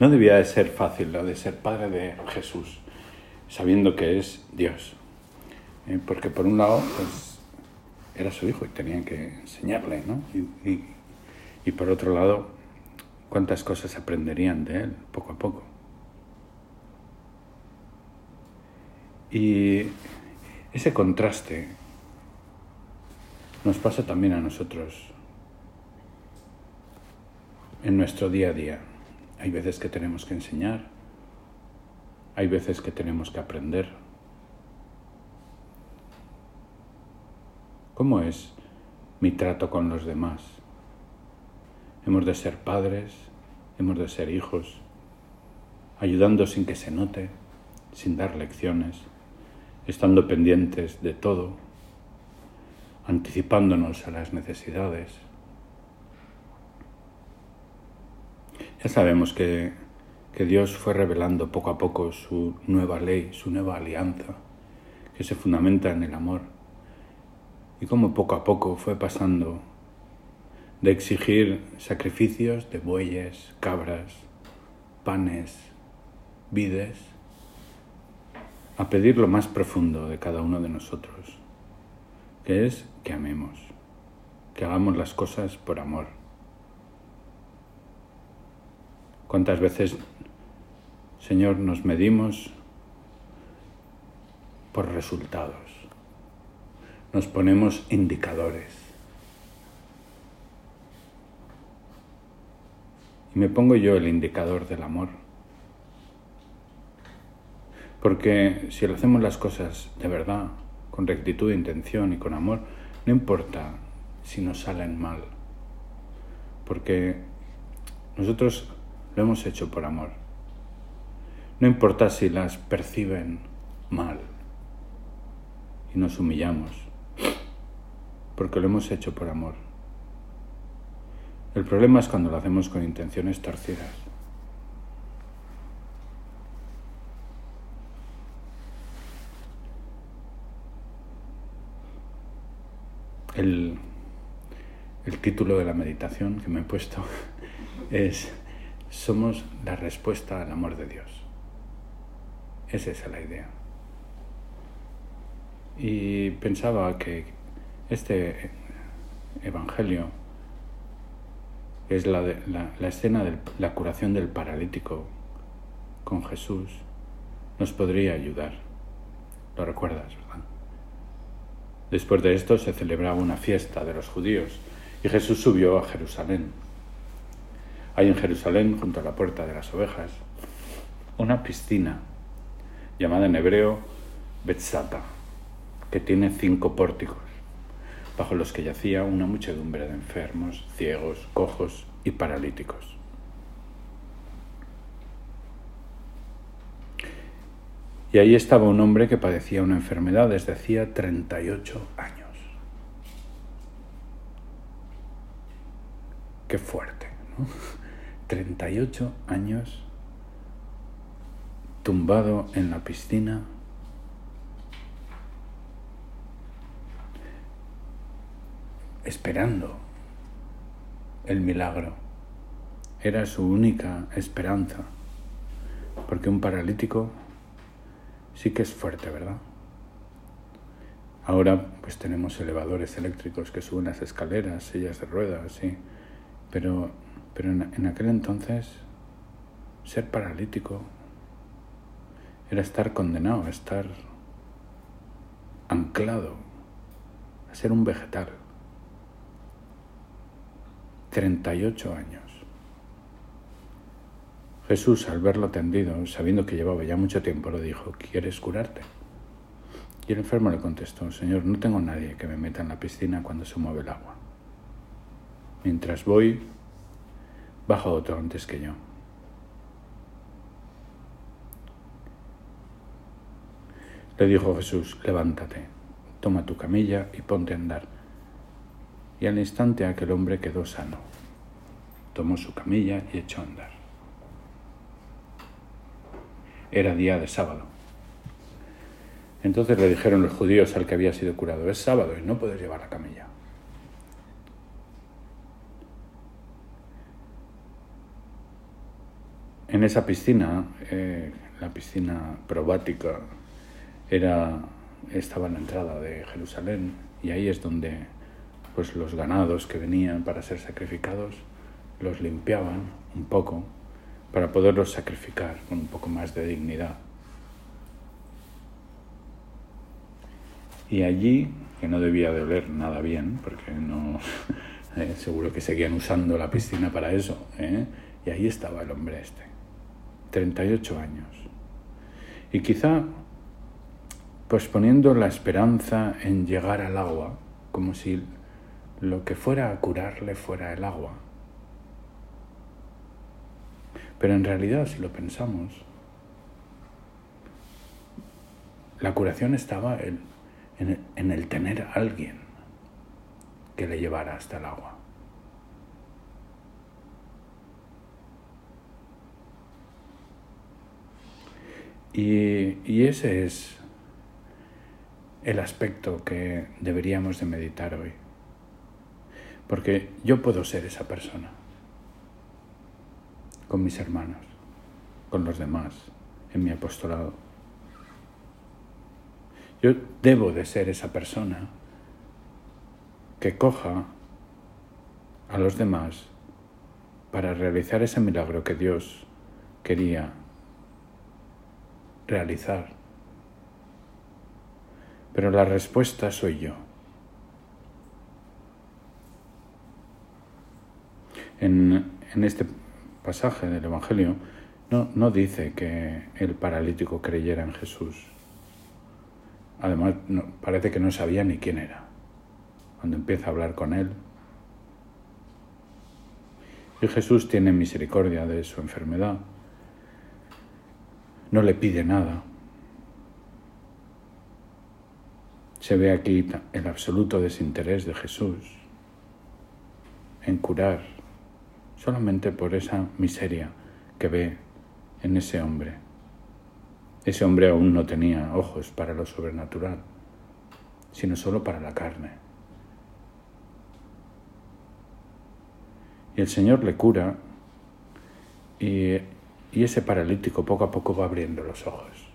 No debía de ser fácil lo de ser padre de Jesús, sabiendo que es Dios. ¿eh? Porque por un lado, pues, era su hijo y tenían que enseñarle, ¿no? Y, y por otro lado, cuántas cosas aprenderían de él poco a poco. Y ese contraste nos pasa también a nosotros en nuestro día a día. Hay veces que tenemos que enseñar, hay veces que tenemos que aprender. ¿Cómo es mi trato con los demás? Hemos de ser padres, hemos de ser hijos, ayudando sin que se note, sin dar lecciones, estando pendientes de todo, anticipándonos a las necesidades. Ya sabemos que, que, Dios fue revelando poco a poco su nueva ley, su nueva alianza, que se fundamenta en el amor, y cómo poco a poco fue pasando de exigir sacrificios de bueyes, cabras, panes, vides, a pedir lo más profundo de cada uno de nosotros, que es que amemos, que hagamos las cosas por amor. ¿Cuántas veces, Señor, nos medimos por resultados? Nos ponemos indicadores. Y me pongo yo el indicador del amor. Porque si lo hacemos las cosas de verdad, con rectitud de intención y con amor, no importa si nos salen mal. Porque nosotros lo hemos hecho por amor. No importa si las perciben mal y nos humillamos, porque lo hemos hecho por amor. El problema es cuando lo hacemos con intenciones torcidas. El, el título de la meditación que me he puesto es Somos la respuesta al amor de Dios. Esa es la idea. Y pensaba que este Evangelio es la, de, la, la escena de la curación del paralítico con Jesús, nos podría ayudar. ¿Lo recuerdas, verdad? Después de esto se celebraba una fiesta de los judíos y Jesús subió a Jerusalén. Hay en Jerusalén, junto a la puerta de las ovejas, una piscina llamada en hebreo Betzata, que tiene cinco pórticos, bajo los que yacía una muchedumbre de enfermos, ciegos, cojos y paralíticos. Y ahí estaba un hombre que padecía una enfermedad desde hacía 38 años. Qué fuerte, ¿no? 38 años tumbado en la piscina. esperando el milagro. Era su única esperanza, porque un paralítico sí que es fuerte, ¿verdad? Ahora pues tenemos elevadores eléctricos que suben las escaleras, sillas de ruedas, sí, pero, pero en, aquel entonces ser paralítico era estar condenado, a estar anclado, a ser un vegetal. 38 años. Jesús, al verlo tendido, sabiendo que llevaba ya mucho tiempo, le dijo, ¿quieres curarte? Y el enfermo le contestó, Señor, no tengo nadie que me meta en la piscina cuando se mueve el agua. Mientras voy, baja otro antes que yo. Le dijo Jesús, levántate, toma tu camilla y ponte a andar. Y al instante aquel hombre quedó sano. Tomó su camilla y echó a andar. Era día de sábado. Entonces le dijeron los judíos al que había sido curado, es sábado y no puedes llevar la camilla. En esa piscina, eh, la piscina probática, era, estaba en la entrada de Jerusalén y ahí es donde pues, los ganados que venían para ser sacrificados los limpiaban un poco para poderlos sacrificar con un poco más de dignidad. Y allí, que no debía de oler nada bien, porque no, eh, seguro que seguían usando la piscina para eso, ¿eh? y ahí estaba el hombre este, 38 años. Y quizá, pues poniendo la esperanza en llegar al agua, como si lo que fuera a curarle fuera el agua. Pero en realidad, si lo pensamos, la curación estaba en, en, el tener a alguien que le llevara hasta el agua. Y, y, ese es el aspecto que deberíamos de meditar hoy. Porque yo puedo ser esa persona con mis hermanos, con los demás, en mi apostolado. Yo debo de ser esa persona que coja a los demás para realizar ese milagro que Dios quería realizar. Pero la respuesta soy yo. En, en este pasaje del Evangelio no, no dice que el paralítico creyera en Jesús. Además, parece que no sabía ni quién era. Cuando empieza a hablar con él. Y Jesús tiene misericordia de su enfermedad. No le pide nada. Se ve aquí el absoluto desinterés de Jesús en curar solamente por esa miseria que ve en ese hombre. Ese hombre aún no tenía ojos para lo sobrenatural, sino solo para la carne. Y el Señor le cura y, y ese paralítico poco a poco va abriendo los ojos.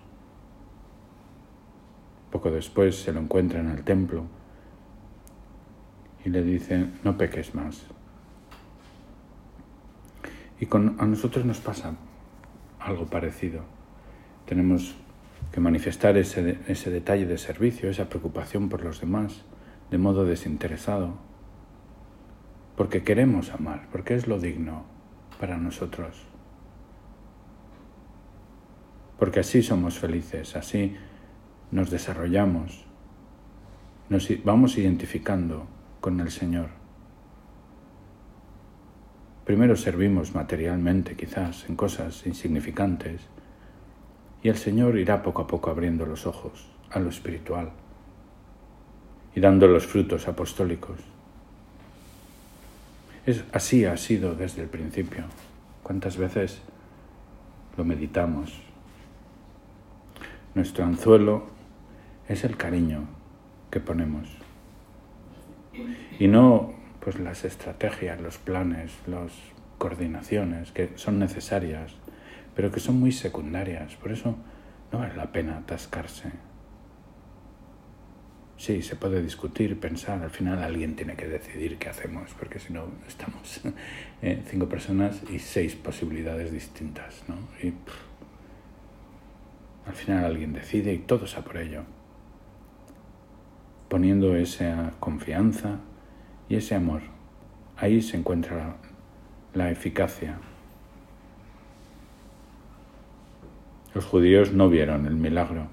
Poco después se lo encuentra en el templo y le dice, no peques más. Y con, a nosotros nos pasa algo parecido tenemos que manifestar ese, ese detalle de servicio, esa preocupación por los demás, de modo desinteresado, porque queremos amar, porque es lo digno para nosotros. Porque así somos felices, así nos desarrollamos, nos vamos identificando con el Señor. Primero servimos materialmente, quizás, en cosas insignificantes, y el Señor irá poco a poco abriendo los ojos a lo espiritual y dando los frutos apostólicos. Es, así ha sido desde el principio. ¿Cuántas veces lo meditamos? Nuestro anzuelo es el cariño que ponemos. Y no pues las estrategias, los planes, las coordinaciones que son necesarias pero que son muy secundarias. Por eso no vale la pena atascarse. Sí, se puede discutir, pensar, al final alguien tiene que decidir qué hacemos, porque si no estamos eh, cinco personas y seis posibilidades distintas, ¿no? Al final alguien decide y todos a por ello, poniendo esa confianza y ese amor. Ahí se encuentra la eficacia Los judíos no vieron el milagro,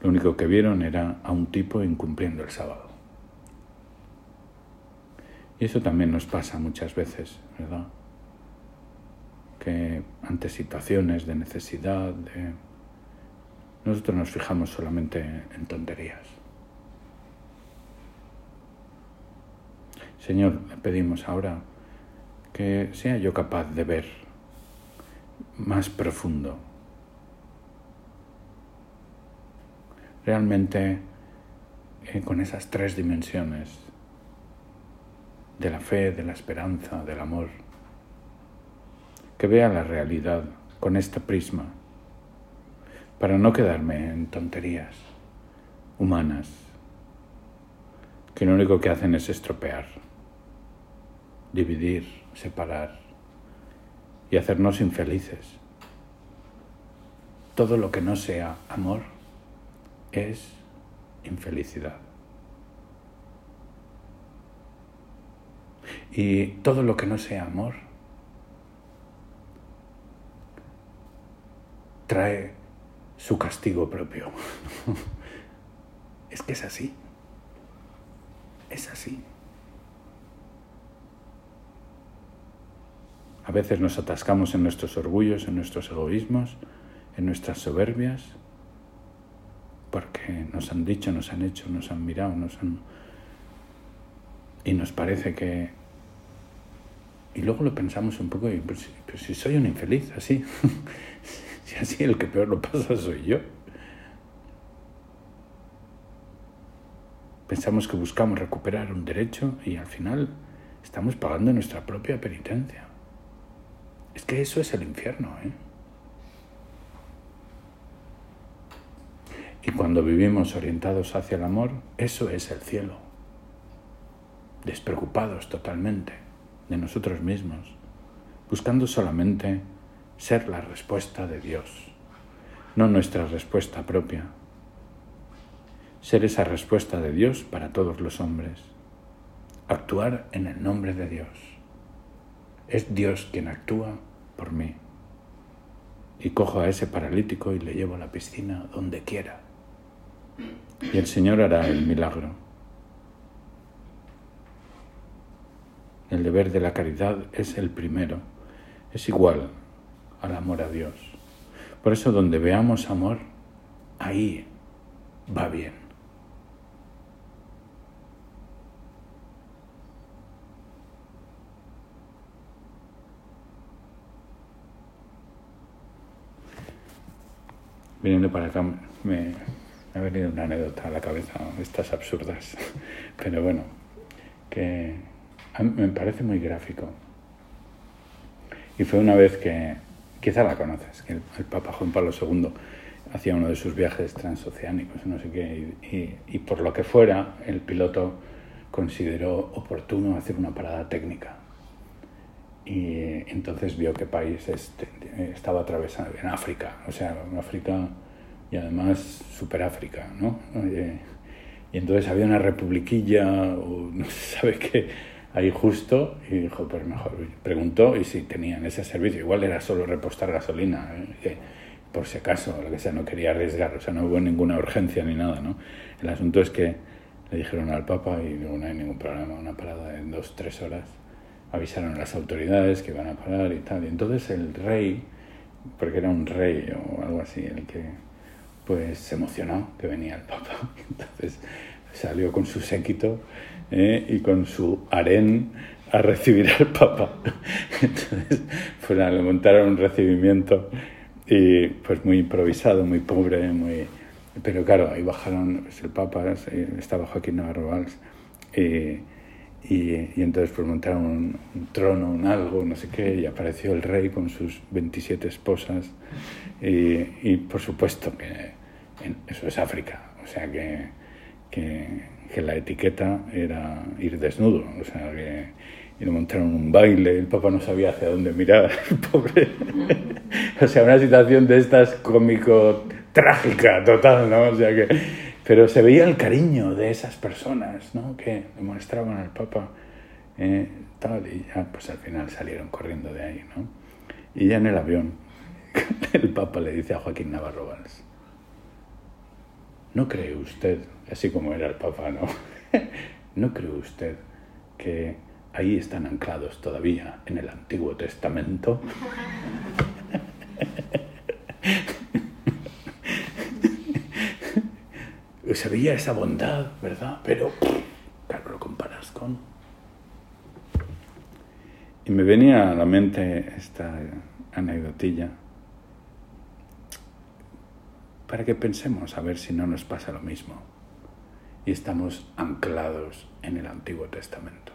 lo único que vieron era a un tipo incumpliendo el sábado. Y eso también nos pasa muchas veces, ¿verdad? Que ante situaciones de necesidad, nosotros nos fijamos solamente en tonterías. Señor, le pedimos ahora que sea yo capaz de ver más profundo realmente eh, con esas tres dimensiones de la fe, de la esperanza, del amor, que vea la realidad con este prisma, para no quedarme en tonterías humanas que lo único que hacen es estropear, dividir, separar y hacernos infelices. Todo lo que no sea amor es infelicidad. Y todo lo que no sea amor trae su castigo propio. es que es así. Es así. A veces nos atascamos en nuestros orgullos, en nuestros egoísmos, en nuestras soberbias, porque nos han dicho, nos han hecho, nos han mirado, nos han... Y nos parece que y luego lo pensamos un poco y pues, pues si soy un infeliz, así, si así el que peor lo pasa soy yo. Pensamos que buscamos recuperar un derecho y al final estamos pagando nuestra propia penitencia. Es que eso es el infierno, ¿eh? Y cuando vivimos orientados hacia el amor, eso es el cielo. Despreocupados totalmente de nosotros mismos, buscando solamente ser la respuesta de Dios, no nuestra respuesta propia. Ser esa respuesta de Dios para todos los hombres. Actuar en el nombre de Dios. Es Dios quien actúa por mí. Y cojo a ese paralítico y le llevo a la piscina donde quiera. Y el Señor hará el milagro. El deber de la caridad es el primero, es igual al amor a Dios. Por eso donde veamos amor, ahí va bien. Viniendo para acá me, ha venido una anécdota a la cabeza, estas absurdas, pero bueno, que me parece muy gráfico. Y fue una vez que, quizá la conoces, que el, Papa Juan Pablo II hacía uno de sus viajes transoceánicos, no sé qué, y, por lo que fuera, el piloto consideró oportuno hacer una parada técnica. Y entonces vio qué país este, estaba atravesando, en África, o sea, África y además super África, ¿no? Y entonces había una republiquilla, o no se sabe qué, ahí justo y dijo, pues mejor, preguntó y si tenían ese servicio, igual era solo repostar gasolina, ¿eh? por si acaso, lo que sea, no quería arriesgar, o sea, no hubo ninguna urgencia ni nada, ¿no? El asunto es que le dijeron al Papa y luego no hay ningún problema, una parada en dos, tres horas, avisaron a las autoridades que iban a parar y tal, y entonces el rey, porque era un rey o algo así, el que pues se emocionó que venía el Papa, entonces salió con su séquito ¿eh? y con su harén a recibir al Papa. Entonces, fueron, le montaron un recibimiento y pues muy improvisado, muy pobre, muy... Pero claro, ahí bajaron, pues, el Papa, estaba Joaquín Navarro Valls, y, y, entonces pues montaron un, trono, un algo, no sé qué, y apareció el rey con sus 27 esposas, y, y por supuesto que eso es África, o sea que, que que la etiqueta era ir desnudo, o sea, que le montaron un baile, el papá no sabía hacia dónde mirar, pobre. o sea, una situación de estas cómico trágica, total, ¿no? O sea que pero se veía el cariño de esas personas, ¿no? Que demostraban al Papa eh, tal y ya pues al final salieron corriendo de ahí, ¿no? Y ya en el avión el Papa le dice a Joaquín Navarro Valls, ¿no cree usted así como era el Papa, ¿no? ¿No cree usted que ahí están anclados todavía en el Antiguo Testamento? Se veía esa bondad, ¿verdad? Pero, claro, lo comparas con... Y me venía a la mente esta anécdotilla para que pensemos a ver si no nos pasa lo mismo y estamos anclados en el Antiguo Testamento.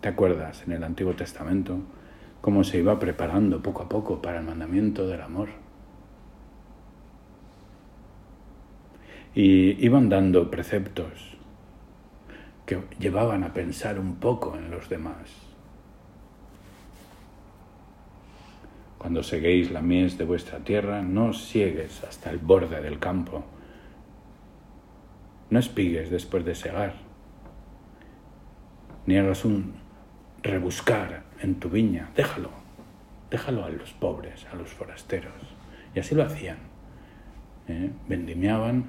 ¿Te acuerdas en el Antiguo Testamento cómo se iba preparando poco a poco para el mandamiento del amor. Y iban dando preceptos que llevaban a pensar un poco en los demás. Cuando seguéis la mies de vuestra tierra, no siegues hasta el borde del campo. No espigues después de segar, ni hagas un rebuscar en tu viña. Déjalo, déjalo a los pobres, a los forasteros. Y así lo hacían. ¿eh? Vendimiaban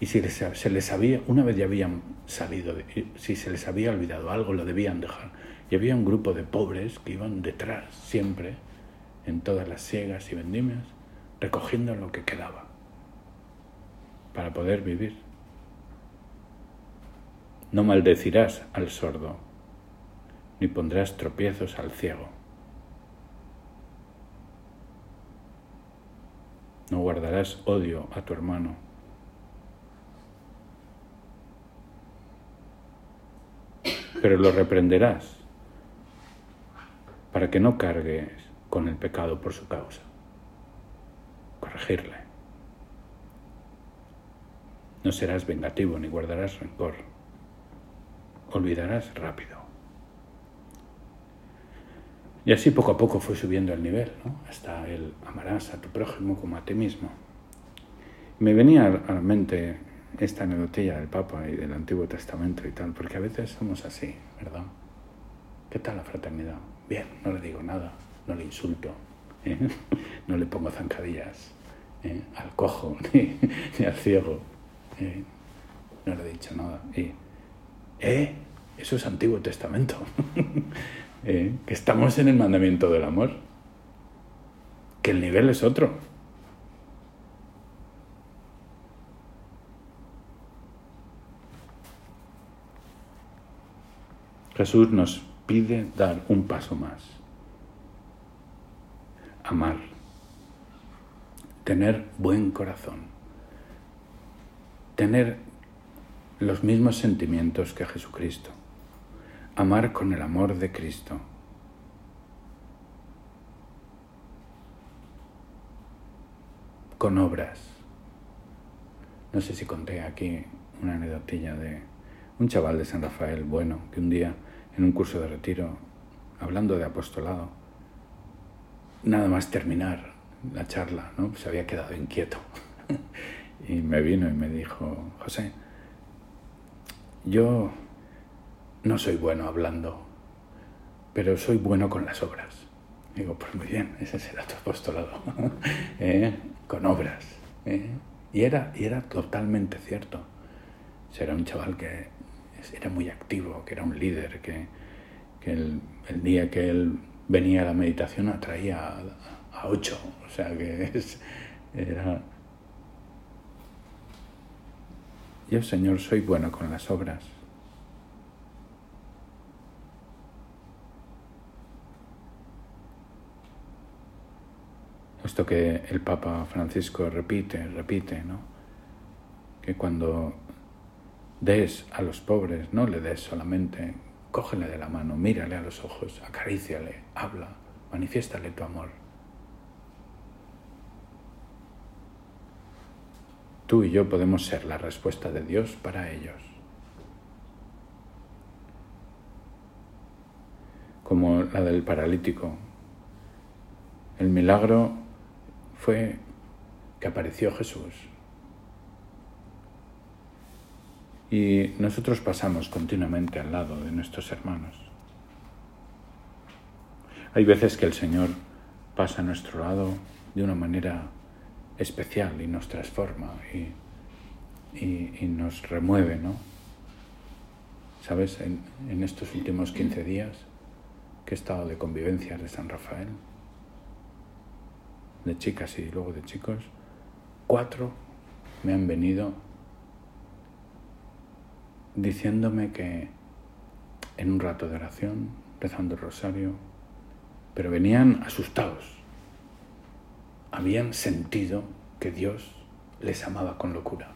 y si se les había, una vez ya habían salido, si se les había olvidado algo, lo debían dejar. Y había un grupo de pobres que iban detrás siempre, en todas las siegas y vendimias, recogiendo lo que quedaba para poder vivir. No maldecirás al sordo, ni pondrás tropiezos al ciego. No guardarás odio a tu hermano pero lo reprenderás para que no cargues con el pecado por su causa. Corregirle. No serás vengativo ni guardarás rencor. Olvidarás rápido. Y así poco a poco fue subiendo el nivel, hasta el amarás a tu prójimo como a ti mismo. Me venía a la mente esta anecdotilla del Papa y del Antiguo Testamento y tal, porque a veces somos así, ¿verdad? ¿Qué tal la fraternidad? Bien, no le digo nada, no le insulto, ¿eh? no le pongo zancadillas ¿eh? al cojo ni, al ciego, ¿eh? no le he dicho nada. ¿Eh? Eso es Antiguo Testamento, que estamos en el mandamiento del amor, que el nivel es otro. Jesús nos pide dar un paso más. Amar. Tener buen corazón. Tener los mismos sentimientos que Jesucristo. Amar con el amor de Cristo. Con obras. No sé si conté aquí una anedotilla de un chaval de San Rafael bueno que un día en un curso de retiro, hablando de apostolado, nada más terminar la charla, ¿no? se había quedado inquieto. y me vino y me dijo, José, yo no soy bueno hablando, pero soy bueno con las obras. Digo, pues muy bien, ese será tu apostolado, ¿Eh? con obras. ¿eh? Y, era, y era totalmente cierto. Será un chaval que era muy activo, que era un líder, que, el, día que él venía a la meditación atraía a, ocho, o sea que es, era... Yo, Señor, soy bueno con las obras. Esto que el Papa Francisco repite, repite, ¿no? Que cuando des a los pobres, no le des solamente, cógele de la mano, mírale a los ojos, acaríciale, habla, manifiéstale tu amor. Tú y yo podemos ser la respuesta de Dios para ellos. Como la del paralítico. El milagro fue que apareció Jesús Y nosotros pasamos continuamente al lado de nuestros hermanos. Hay veces que el Señor pasa a nuestro lado de una manera especial y nos transforma y, nos remueve, ¿no? ¿Sabes? En, en estos últimos 15 días que he estado de convivencias de San Rafael, de chicas y luego de chicos, cuatro me han venido diciéndome que en un rato de oración, rezando el rosario, pero venían asustados. Habían sentido que Dios les amaba con locura.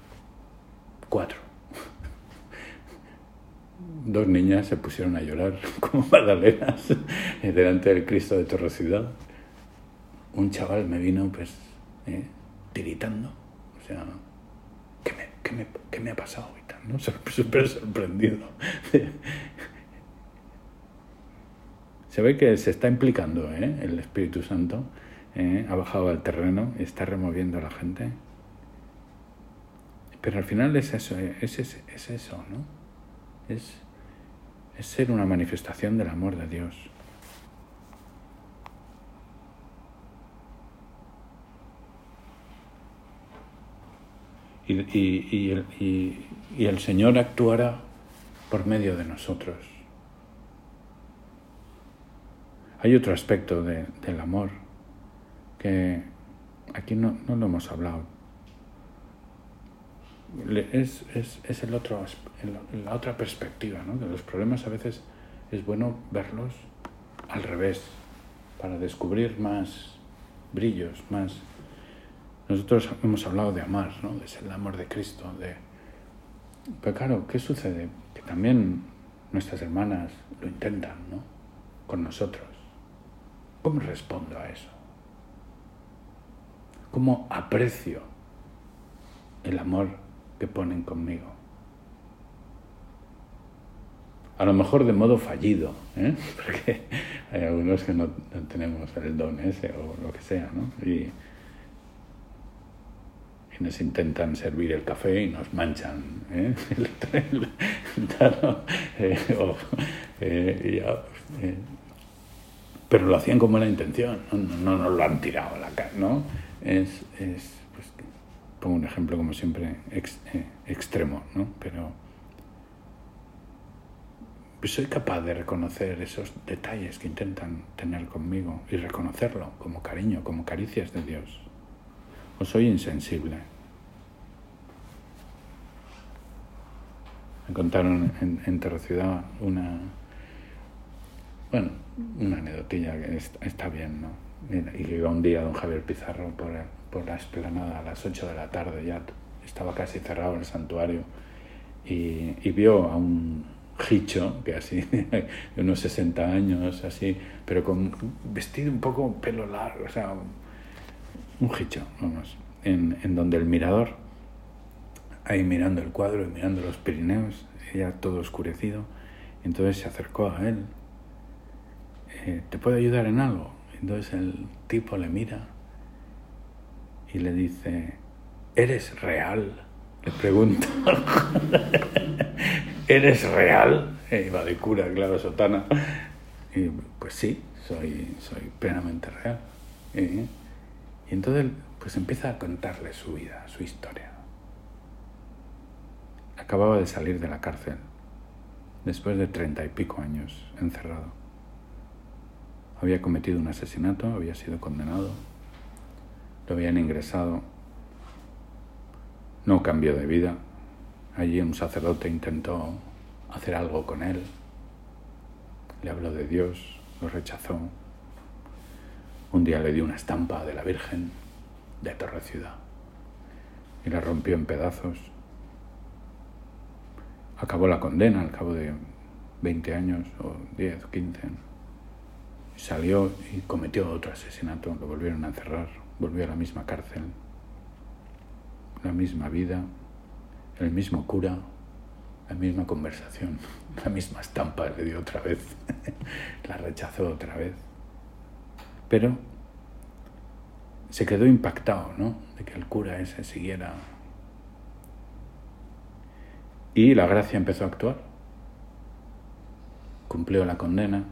Cuatro. dos niñas se pusieron a llorar como magdalenas delante del Cristo de Torre Ciudad. Un chaval me vino pues eh, tiritando, o sea, ¿qué me, qué me, qué me ha pasado? Y tal, ¿no? Súper sorprendido. Se ve que se está implicando ¿eh? el Espíritu Santo, ¿eh? ha bajado al terreno y está removiendo a la gente. Pero al final es eso, es, es, eso, ¿no? Es, es ser una manifestación del amor de Dios. Y, y, y, y, el Señor actuará por medio de nosotros. Hay otro aspecto de, del amor que aquí no, no, lo hemos hablado. Es, es, es el otro, la otra perspectiva, ¿no? De los problemas a veces es bueno verlos al revés, para descubrir más brillos, más... Nosotros hemos hablado de amar, ¿no? Ser el amor de Cristo, de... Pero claro, ¿qué sucede? Que también nuestras hermanas lo intentan, ¿no? Con nosotros. ¿Cómo respondo a eso? ¿Cómo aprecio el amor que ponen conmigo? A lo mejor de modo fallido, ¿eh? porque hay algunos que no, tenemos el don ese o lo que sea, ¿no? Y, nos intentan servir el café y nos manchan ¿eh? el, eh, eh, eh pero lo hacían con buena intención, no, nos lo han tirado a la cara, ¿no? Es, es pues, pongo un ejemplo como siempre eh, extremo, ¿no? Pero soy capaz de reconocer esos detalles que intentan tener conmigo y reconocerlo como cariño, como caricias de Dios. O soy insensible. Me contaron en, en Ciudad una, bueno, una anedotilla que está, bien, ¿no? Y que iba un día don Javier Pizarro por, por la esplanada a las 8 de la tarde, ya estaba casi cerrado el santuario, y, y vio a un hicho, que así, de unos 60 años, así, pero con vestido un poco pelo largo, o sea, un hicho, vamos, en, en donde el mirador, ahí mirando el cuadro y mirando los Pirineos, ya todo oscurecido, entonces se acercó a él eh, ¿te puedo ayudar en algo? Entonces el tipo le mira y le dice, ¿eres real? Le pregunta, ¿eres real? Iba de cura, claro, sotana. Y pues sí, soy, soy plenamente real. Y entonces pues empieza a contarle su vida, su historia. Acababa de salir de la cárcel, después de treinta y pico años encerrado había cometido un asesinato, había sido condenado, lo habían ingresado, no cambió de vida. Allí un sacerdote intentó hacer algo con él, le habló de Dios, lo rechazó. Un día le dio una estampa de la Virgen de Torre Ciudad y la rompió en pedazos. Acabó la condena al cabo de 20 años o 10 o 15 Salió y cometió otro asesinato, lo volvieron a encerrar, volvió a la misma cárcel, la misma vida, el mismo cura, la misma conversación, la misma estampa le dio otra vez, la rechazó otra vez. Pero se quedó impactado, ¿no? De que el cura ese siguiera. Y la gracia empezó a actuar. Cumplió la condena,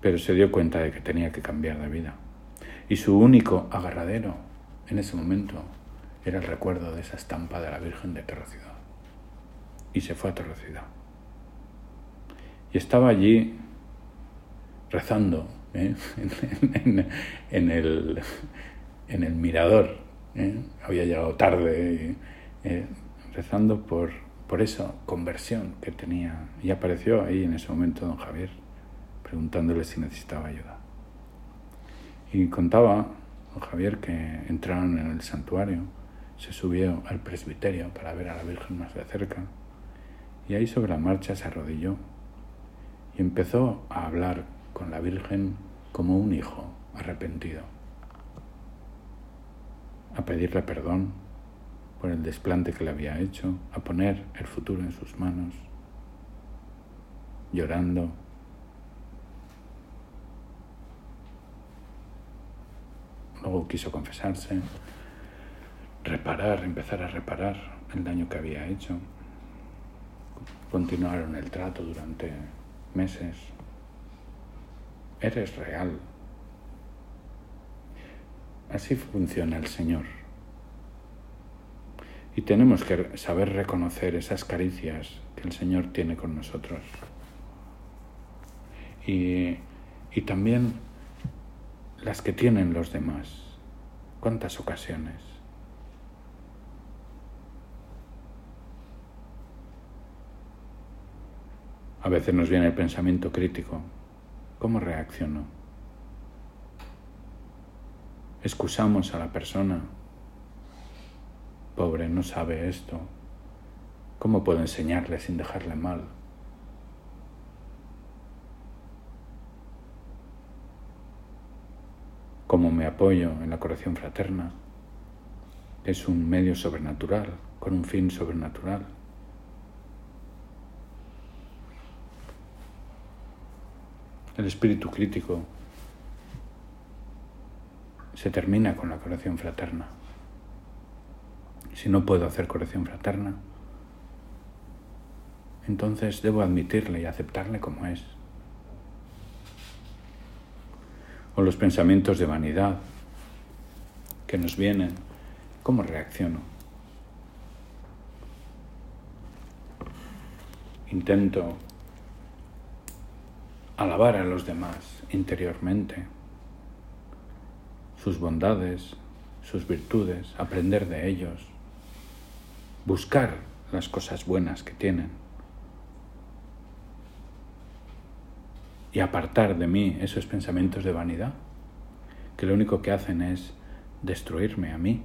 pero se dio cuenta de que tenía que cambiar de vida. Y su único agarradero en ese momento era el recuerdo de esa estampa de la Virgen de Torrecidad. Y se fue a Torrecidad. Y estaba allí rezando ¿eh? en, el, en, el, mirador. ¿eh? Había llegado tarde, ¿eh? rezando por, por esa conversión que tenía. Y apareció ahí en ese momento don Javier preguntándole si necesitaba ayuda. Y contaba Javier que entraron en el santuario, se subió al presbiterio para ver a la Virgen más de cerca Y ahí sobre la marcha se arrodilló y empezó a hablar con la Virgen como un hijo arrepentido, a pedirle perdón por el desplante que le había hecho, a poner el futuro en sus manos, llorando. Luego quiso confesarse, reparar, empezar a reparar el daño que había hecho. Continuaron el trato durante meses. Eres real. Así funciona el Señor. Y tenemos que saber reconocer esas caricias que el Señor tiene con nosotros. Y, y también las que tienen los demás. ¿Cuántas ocasiones? A veces nos viene el pensamiento crítico. ¿Cómo reacciono? Excusamos a la persona. Pobre, no sabe esto. ¿Cómo puedo enseñarle sin dejarle mal? ¿Cómo me apoyo en la corrección fraterna? Es un medio sobrenatural, con un fin sobrenatural. El espíritu crítico se termina con la corrección fraterna. Si no puedo hacer corrección fraterna, entonces debo admitirle y aceptarle como es. O los pensamientos de vanidad que nos vienen, ¿cómo reacciono? Intento alabar a los demás interiormente, sus bondades, sus virtudes, aprender de ellos, buscar las cosas buenas que tienen y apartar de mí esos pensamientos de vanidad que lo único que hacen es destruirme a mí,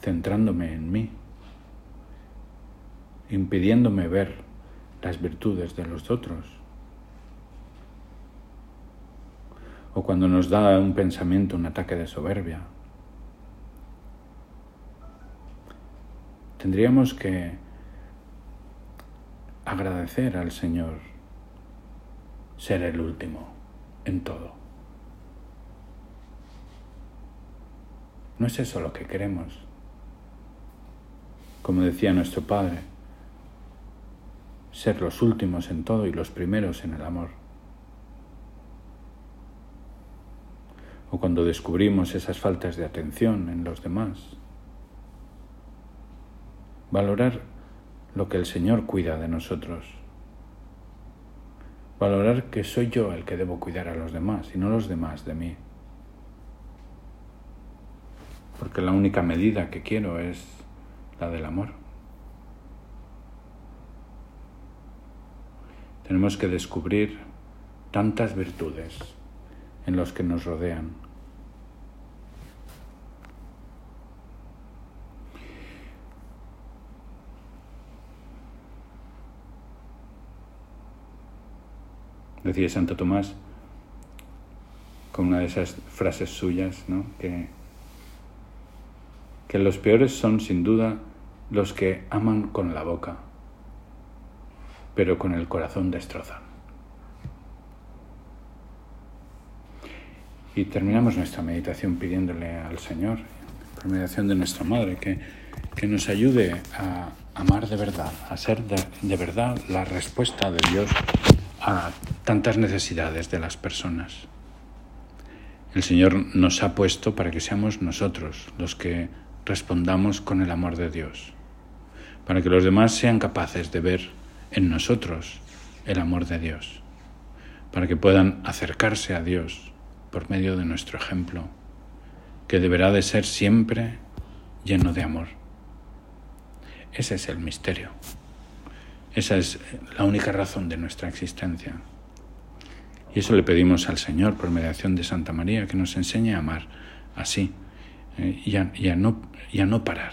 centrándome en mí, impidiéndome ver las virtudes de los otros o cuando nos da un pensamiento, un ataque de soberbia. Tendríamos que agradecer al Señor ser el último en todo. No es eso lo que queremos. Como decía nuestro Padre, ser los últimos en todo y los primeros en el amor. o cuando descubrimos esas faltas de atención en los demás. Valorar lo que el Señor cuida de nosotros. Valorar que soy yo el que debo cuidar a los demás y no los demás de mí. Porque la única medida que quiero es la del amor. Tenemos que descubrir tantas virtudes en los que nos rodean. Decía Santo Tomás, con una de esas frases suyas, ¿no? que, que los peores son sin duda los que aman con la boca, pero con el corazón destrozan. Y terminamos nuestra meditación pidiéndole al Señor, por meditación de nuestra Madre, que, que nos ayude a amar de verdad, a ser de, de verdad la respuesta de Dios a tantas necesidades de las personas. El Señor nos ha puesto para que seamos nosotros los que respondamos con el amor de Dios, para que los demás sean capaces de ver en nosotros el amor de Dios, para que puedan acercarse a Dios por medio de nuestro ejemplo, que deberá de ser siempre lleno de amor. Ese es el misterio. Esa es la única razón de nuestra existencia. Y eso le pedimos al Señor por mediación de Santa María, que nos enseñe a amar así eh, y, a, no, y a no parar.